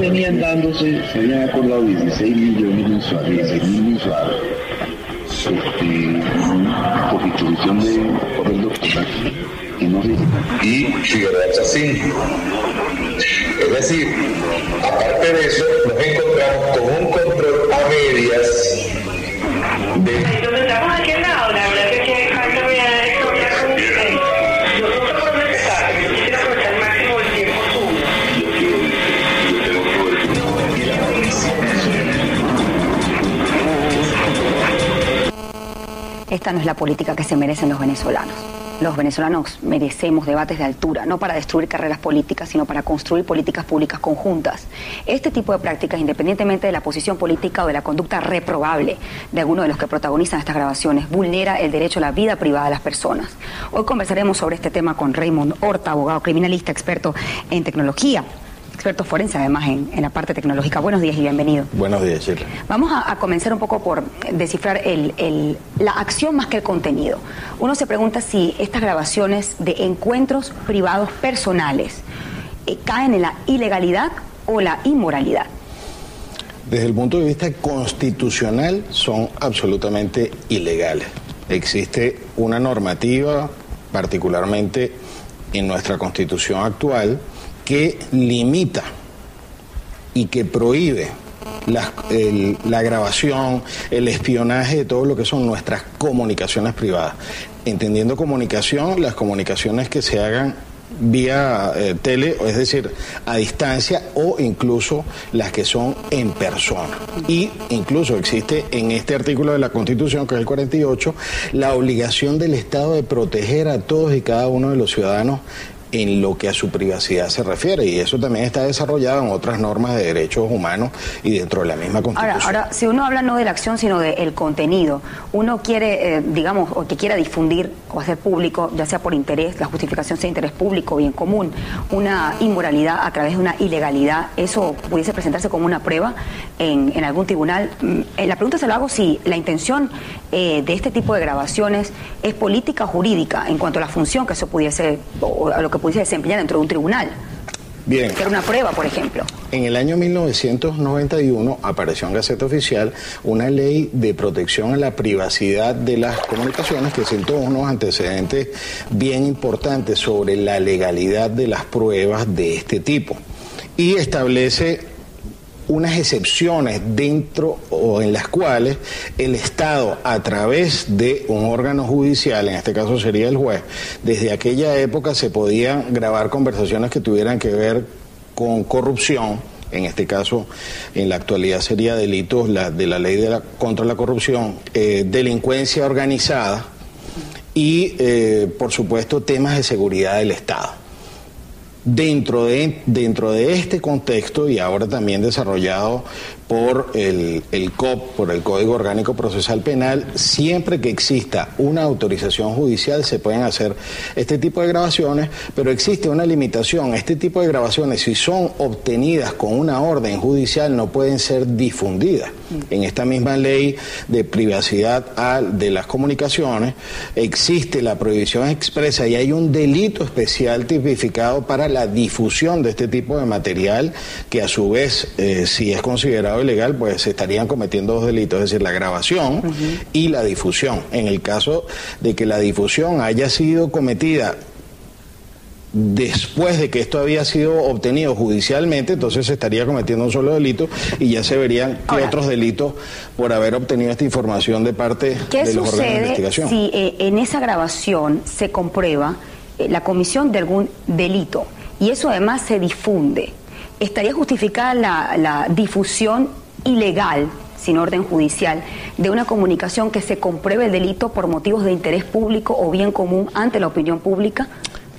Venían dándose, se habían acordado 16 millones mensuales, 16 mil mensuales. Este, por distribución de, del doctor, y no y Figueroa Chacín. Es decir, aparte de eso, nos No es la política que se merecen los venezolanos. Los venezolanos merecemos debates de altura, no para destruir carreras políticas, sino para construir políticas públicas conjuntas. Este tipo de prácticas, independientemente de la posición política o de la conducta reprobable de alguno de los que protagonizan estas grabaciones, vulnera el derecho a la vida privada de las personas. Hoy conversaremos sobre este tema con Raymond Horta, abogado criminalista, experto en tecnología, experto forense además en, en la parte tecnológica. Buenos días y bienvenido. Buenos días, Shirley. Vamos a, a comenzar un poco por descifrar el- el- la acción más que el contenido. Uno se pregunta si estas grabaciones de encuentros privados personales eh, caen en la ilegalidad o la inmoralidad. Desde el punto de vista constitucional son absolutamente ilegales. Existe una normativa, particularmente en nuestra constitución actual, que limita y que prohíbe la, grabación, el espionaje de todo lo que son nuestras comunicaciones privadas. Entendiendo comunicación, las comunicaciones que se hagan vía eh, tele, es decir, a distancia o incluso las que son en persona. Y incluso existe en este artículo de la Constitución, que es el 48, la obligación del Estado de proteger a todos y cada uno de los ciudadanos en lo que a su privacidad se refiere y eso también está desarrollado en otras normas de derechos humanos y dentro de la misma Constitución. Ahora, ahora, si uno habla no de la acción, sino del contenido, uno quiere, eh, digamos, o que quiera difundir o hacer público, ya sea por interés, la justificación sea interés público bien común, una inmoralidad a través de una ilegalidad, ¿eso pudiese presentarse como una prueba en, en algún tribunal? Mm, eh, La pregunta se la hago si la intención eh, de este tipo de grabaciones es política o jurídica en cuanto a la función que eso pudiese, o a lo que pudiese desempeñar dentro de un tribunal. Bien, Ser una prueba, por ejemplo. En el año 1991 apareció en Gaceta Oficial una ley de protección a la privacidad de las comunicaciones que sentó unos antecedentes bien importantes sobre la legalidad de las pruebas de este tipo y establece unas excepciones dentro o en las cuales el Estado, a través de un órgano judicial, en este caso sería el juez, desde aquella época se podían grabar conversaciones que tuvieran que ver con corrupción. En este caso, en la actualidad sería delitos la- de la ley de la- contra la corrupción, eh, delincuencia organizada y, eh, por supuesto, temas de seguridad del Estado. Dentro de, dentro de este contexto y ahora también desarrollado por el, el COP, por el Código Orgánico Procesal Penal, siempre que exista una autorización judicial se pueden hacer este tipo de grabaciones, pero existe una limitación. Este tipo de grabaciones, si son obtenidas con una orden judicial, no pueden ser difundidas. En esta misma ley de privacidad de las comunicaciones existe la prohibición expresa y hay un delito especial tipificado para la difusión de este tipo de material que a su vez, eh, si es considerado ilegal, pues se estarían cometiendo dos delitos, es decir, la grabación y la difusión. En el caso de que la difusión haya sido cometida después de que esto había sido obtenido judicialmente, entonces se estaría cometiendo un solo delito y ya se verían qué Ahora. otros delitos por haber obtenido esta información de parte ¿Qué de los órganos de investigación. si eh, en esa grabación se comprueba eh, la comisión de algún delito y eso además se difunde? ¿Estaría justificada la, difusión ilegal, sin orden judicial, de una comunicación que se compruebe el delito por motivos de interés público o bien común ante la opinión pública?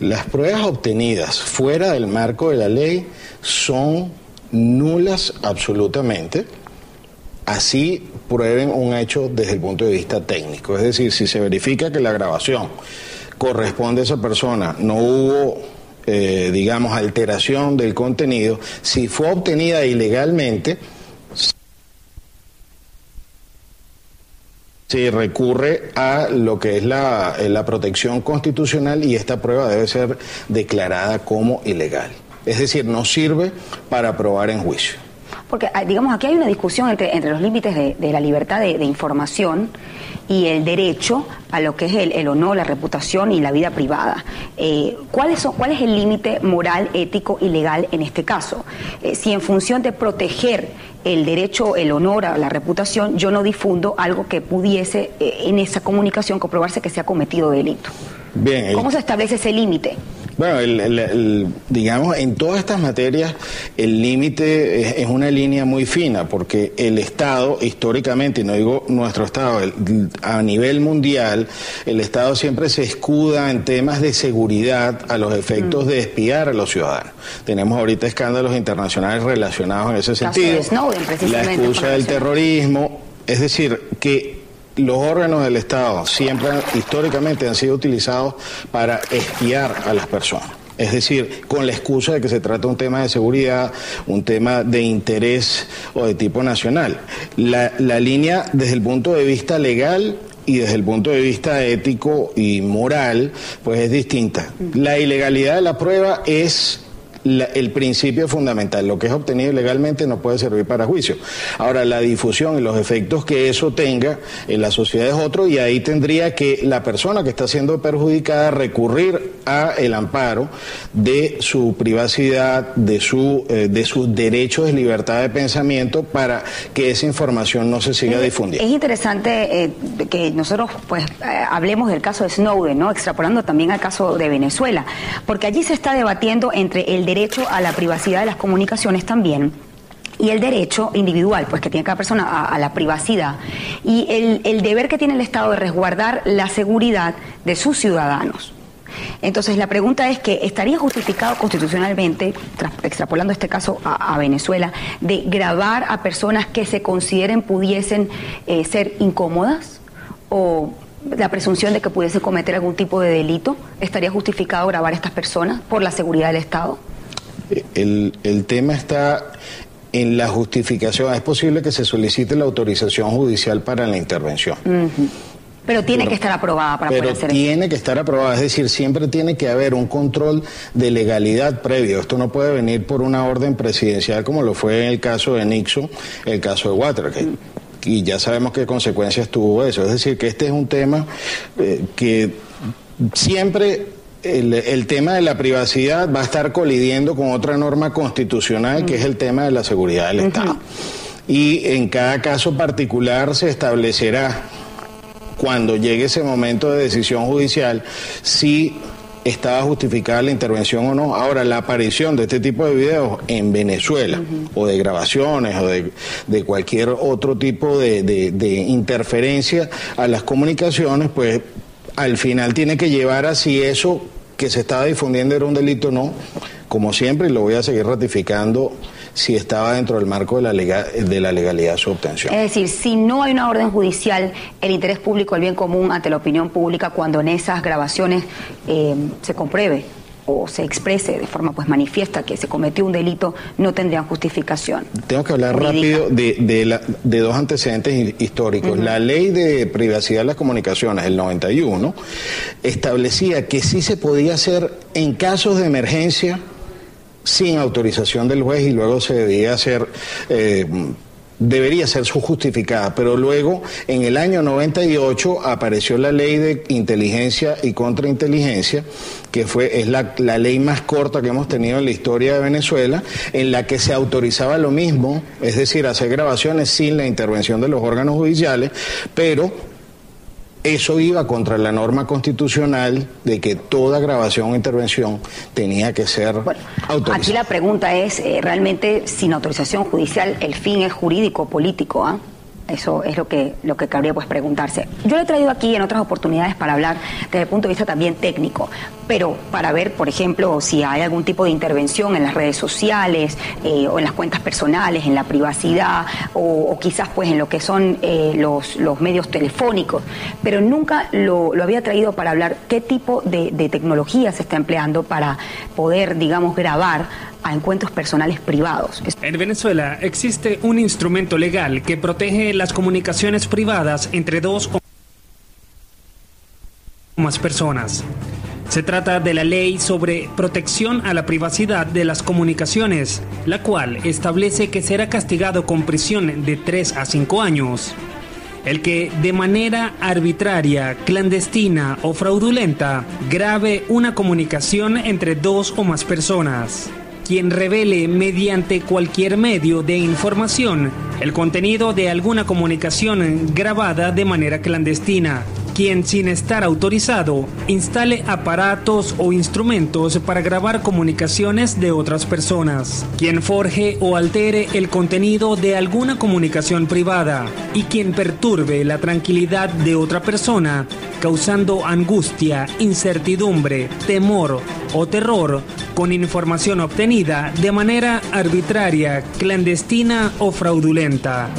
Las pruebas obtenidas fuera del marco de la ley son nulas absolutamente, así prueben un hecho desde el punto de vista técnico. Es decir, si se verifica que la grabación corresponde a esa persona, no hubo, eh, digamos, alteración del contenido, si fue obtenida ilegalmente, se recurre a lo que es la, la protección constitucional y esta prueba debe ser declarada como ilegal. Es decir, no sirve para probar en juicio. Porque, ah, digamos, aquí hay una discusión entre, entre los límites de, de la libertad de, de, información y el derecho a lo que es el, el honor, la reputación y la vida privada. Eh, ¿cuáles son, ¿Cuál es el límite moral, ético y legal en este caso? Eh, si en función de proteger el derecho, el honor a la reputación, yo no difundo algo que pudiese eh, en esa comunicación comprobarse que se ha cometido delito. Bien, ¿Cómo se establece ese límite? Bueno, el, el, el, digamos, en todas estas materias el límite es, es, una línea muy fina, porque el Estado, históricamente, y no digo nuestro Estado, a nivel mundial, el Estado siempre se escuda en temas de seguridad a los efectos mm. de espiar a los ciudadanos. Tenemos ahorita escándalos internacionales relacionados en ese sentido. Snowden, la excusa del terrorismo, es decir, que los órganos del Estado siempre históricamente han sido utilizados para espiar a las personas. Es decir, con la excusa de que se trata un tema de seguridad, un tema de interés o de tipo nacional. La, la línea desde el punto de vista legal y desde el punto de vista ético y moral, pues es distinta. La ilegalidad de la prueba es la, el principio fundamental. Lo que es obtenido ilegalmente no puede servir para juicio. Ahora, la difusión y los efectos que eso tenga en la sociedad es otro y ahí tendría que la persona que está siendo perjudicada recurrir a el amparo de su privacidad, de, su, eh, de sus derechos de libertad de pensamiento para que esa información no se siga es, difundiendo. Es interesante eh, que nosotros pues eh, hablemos del caso de Snowden, ¿no? extrapolando también al caso de Venezuela, porque allí se está debatiendo entre el derecho a la privacidad de las comunicaciones también y el derecho individual, pues que tiene cada persona a, la privacidad, y el, deber que tiene el Estado de resguardar la seguridad de sus ciudadanos. Entonces la pregunta es que estaría justificado constitucionalmente, extrapolando este caso a, Venezuela, de grabar a personas que se consideren pudiesen eh, ser incómodas o la presunción de que pudiese cometer algún tipo de delito, ¿estaría justificado grabar a estas personas por la seguridad del Estado? El, el tema está en la justificación. Es posible que se solicite la autorización judicial para la intervención. Uh -huh. Pero tiene pero, que estar aprobada para pero poder hacer tiene que estar aprobada, es decir, siempre tiene que haber un control de legalidad previo. Esto no puede venir por una orden presidencial como lo fue en el caso de Nixon, el caso de Watergate. Mm. Y ya sabemos qué consecuencias tuvo eso. Es decir, que este es un tema eh, que siempre el, el, tema de la privacidad va a estar colidiendo con otra norma constitucional, que es el tema de la seguridad del uh -huh. Estado. Y en cada caso particular se establecerá, cuando llegue ese momento de decisión judicial, si estaba justificada la intervención o no. Ahora, la aparición de este tipo de videos en Venezuela, uh -huh. o de grabaciones, o de, de cualquier otro tipo de, de, de interferencia a las comunicaciones, pues al final tiene que llevar a si eso que se estaba difundiendo era un delito no, como siempre, y lo voy a seguir ratificando si estaba dentro del marco de la, de la legalidad su obtención. Es decir, si no hay una orden judicial, el interés público, el bien común ante la opinión pública, cuando en esas grabaciones eh, se compruebe o se exprese de forma pues manifiesta que se cometió un delito, no tendrían justificación. Tengo que hablar jurídica. rápido de, de, la, de, dos antecedentes históricos. Uh -huh. La ley de privacidad de las comunicaciones, el 91, establecía que sí se podía hacer en casos de emergencia sin autorización del juez y luego se debía hacer... Eh, debería ser justificada, pero luego en el año 98 apareció la ley de inteligencia y contrainteligencia, que fue, es la, la, ley más corta que hemos tenido en la historia de Venezuela, en la que se autorizaba lo mismo, es decir, hacer grabaciones sin la intervención de los órganos judiciales, pero eso iba contra la norma constitucional de que toda grabación o intervención tenía que ser bueno, autorizada. Aquí la pregunta es, eh, realmente sin autorización judicial, el fin es jurídico, político, ¿ah? ¿eh? Eso es lo que, lo que cabría pues preguntarse. Yo lo he traído aquí en otras oportunidades para hablar desde el punto de vista también técnico, pero para ver, por ejemplo, si hay algún tipo de intervención en las redes sociales eh, o en las cuentas personales, en la privacidad o, quizás pues en lo que son eh, los, los, medios telefónicos, pero nunca lo, lo, había traído para hablar qué tipo de tecnología se está empleando para poder, digamos, grabar encuentros personales privados. En Venezuela existe un instrumento legal que protege las comunicaciones privadas entre dos más personas. Se trata de la ley sobre protección a la privacidad de las comunicaciones, la cual establece que será castigado con prisión de 3 a 5 años. El que de manera arbitraria, clandestina o fraudulenta grabe una comunicación entre dos o más personas quien revele mediante cualquier medio de información el contenido de alguna comunicación grabada de manera clandestina, quien sin estar autorizado instale aparatos o instrumentos para grabar comunicaciones de otras personas, quien forje o altere el contenido de alguna comunicación privada y quien perturbe la tranquilidad de otra persona, causando angustia, incertidumbre, temor o terror con información obtenida de manera arbitraria, clandestina o fraudulenta.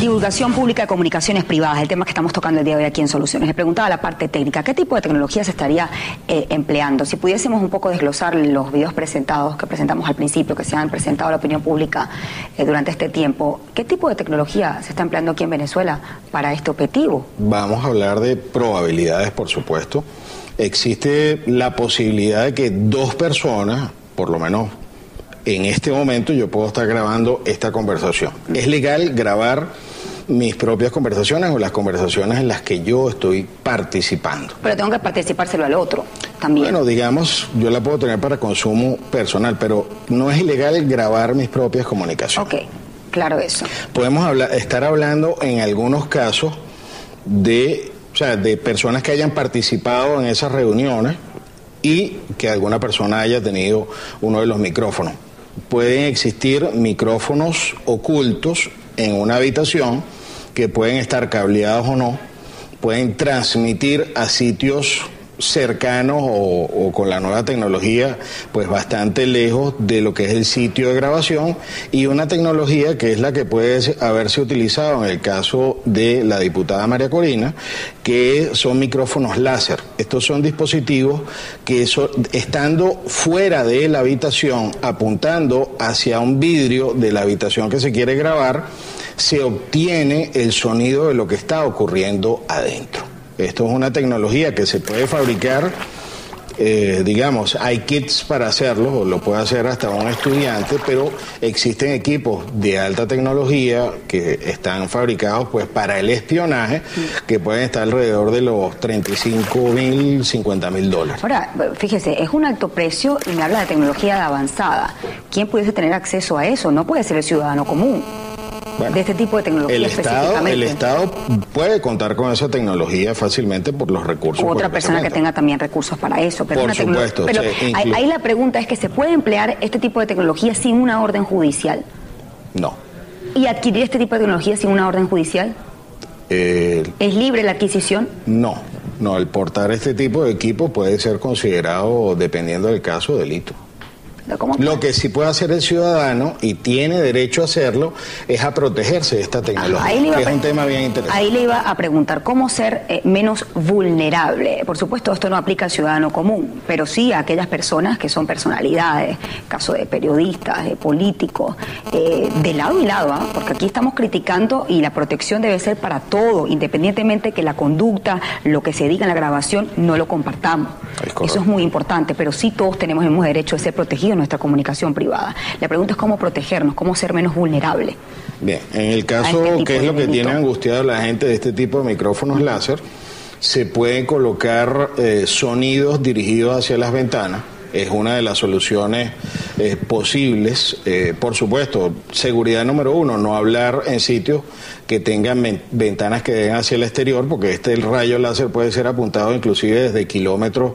Divulgación pública de comunicaciones privadas, el tema que estamos tocando el día de hoy aquí en Soluciones. Le preguntaba la parte técnica, ¿qué tipo de tecnología se estaría eh, empleando? Si pudiésemos un poco desglosar los videos presentados que presentamos al principio, que se han presentado a la opinión pública eh, durante este tiempo, ¿qué tipo de tecnología se está empleando aquí en Venezuela para este objetivo? Vamos a hablar de probabilidades, por supuesto. Existe la posibilidad de que dos personas, por lo menos en este momento, yo puedo estar grabando esta conversación. Es legal grabar mis propias conversaciones o las conversaciones en las que yo estoy participando. Pero tengo que participárselo al otro también. Bueno, digamos, yo la puedo tener para consumo personal, pero no es ilegal grabar mis propias comunicaciones. Ok, claro eso. Podemos hablar, estar hablando en algunos casos de, o sea, de personas que hayan participado en esas reuniones y que alguna persona haya tenido uno de los micrófonos. Pueden existir micrófonos ocultos en una habitación que pueden estar cableados o no, pueden transmitir a sitios cercanos o, con la nueva tecnología, pues bastante lejos de lo que es el sitio de grabación y una tecnología que es la que puede haberse utilizado en el caso de la diputada María Corina, que son micrófonos láser. Estos son dispositivos que estando fuera de la habitación, apuntando hacia un vidrio de la habitación que se quiere grabar, se obtiene el sonido de lo que está ocurriendo adentro. Esto es una tecnología que se puede fabricar, eh, digamos, hay kits para hacerlo, lo puede hacer hasta un estudiante, pero existen equipos de alta tecnología que están fabricados pues para el espionaje, que pueden estar alrededor de los 35 mil, 50 mil dólares. Ahora, fíjese, es un alto precio y me habla de tecnología avanzada. ¿Quién pudiese tener acceso a eso? No puede ser el ciudadano común de este tipo de tecnología el Estado, el Estado puede contar con esa tecnología fácilmente por los recursos. otra persona que tenga también recursos para eso. Pero por supuesto. Pero ahí, la pregunta es que se puede emplear este tipo de tecnología sin una orden judicial. No. ¿Y adquirir este tipo de tecnología sin una orden judicial? Eh, ¿Es libre la adquisición? No, no, el portar este tipo de equipo puede ser considerado, dependiendo del caso, delito. Lo que sí puede hacer el ciudadano, y tiene derecho a hacerlo, es a protegerse de esta tecnología, que es un tema bien interesante. Ahí le iba a preguntar, ¿cómo ser eh, menos vulnerable? Por supuesto, esto no aplica al ciudadano común, pero sí a aquellas personas que son personalidades, caso de periodistas, de políticos, eh, de lado y lado, ¿ah? porque aquí estamos criticando y la protección debe ser para todo, independientemente que la conducta, lo que se diga en la grabación, no lo compartamos. Eso es muy importante, pero sí todos tenemos el mismo derecho de ser protegidos nuestra comunicación privada. La pregunta es cómo protegernos, cómo ser menos vulnerable. Bien, en el caso, este que es lo que tiene angustiado la gente de este tipo de micrófonos láser? Se pueden colocar eh, sonidos dirigidos hacia las ventanas es una de las soluciones eh, posibles. Eh, por supuesto, seguridad número uno, no hablar en sitios que tengan ventanas que den hacia el exterior, porque este el rayo láser puede ser apuntado inclusive desde kilómetros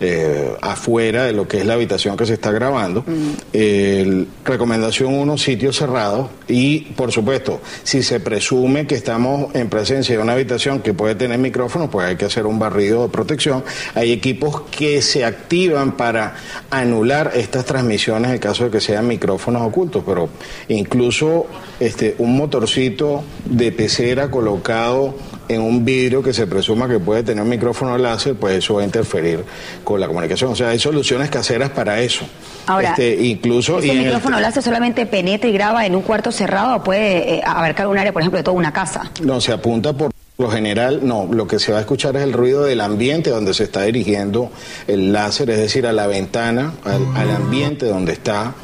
eh, afuera de lo que es la habitación que se está grabando. Mm. recomendación uno, sitios cerrados y, por supuesto, si se presume que estamos en presencia de una habitación que puede tener micrófono, pues hay que hacer un barrido de protección. Hay equipos que se activan para anular estas transmisiones en caso de que sean micrófonos ocultos, pero incluso este, un motorcito de pecera colocado en un vidrio que se presuma que puede tener un micrófono láser, pues eso va a interferir con la comunicación. O sea, hay soluciones caseras para eso. Ahora, este, incluso ¿ese micrófono láser solamente penetra y graba en un cuarto cerrado o puede eh, abarcar un área, por ejemplo, de toda una casa? No, se apunta por Lo general, no, lo que se va a escuchar es el ruido del ambiente donde se está dirigiendo el láser, es decir, a la ventana, al, al ambiente donde está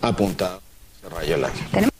apuntado el rayo láser.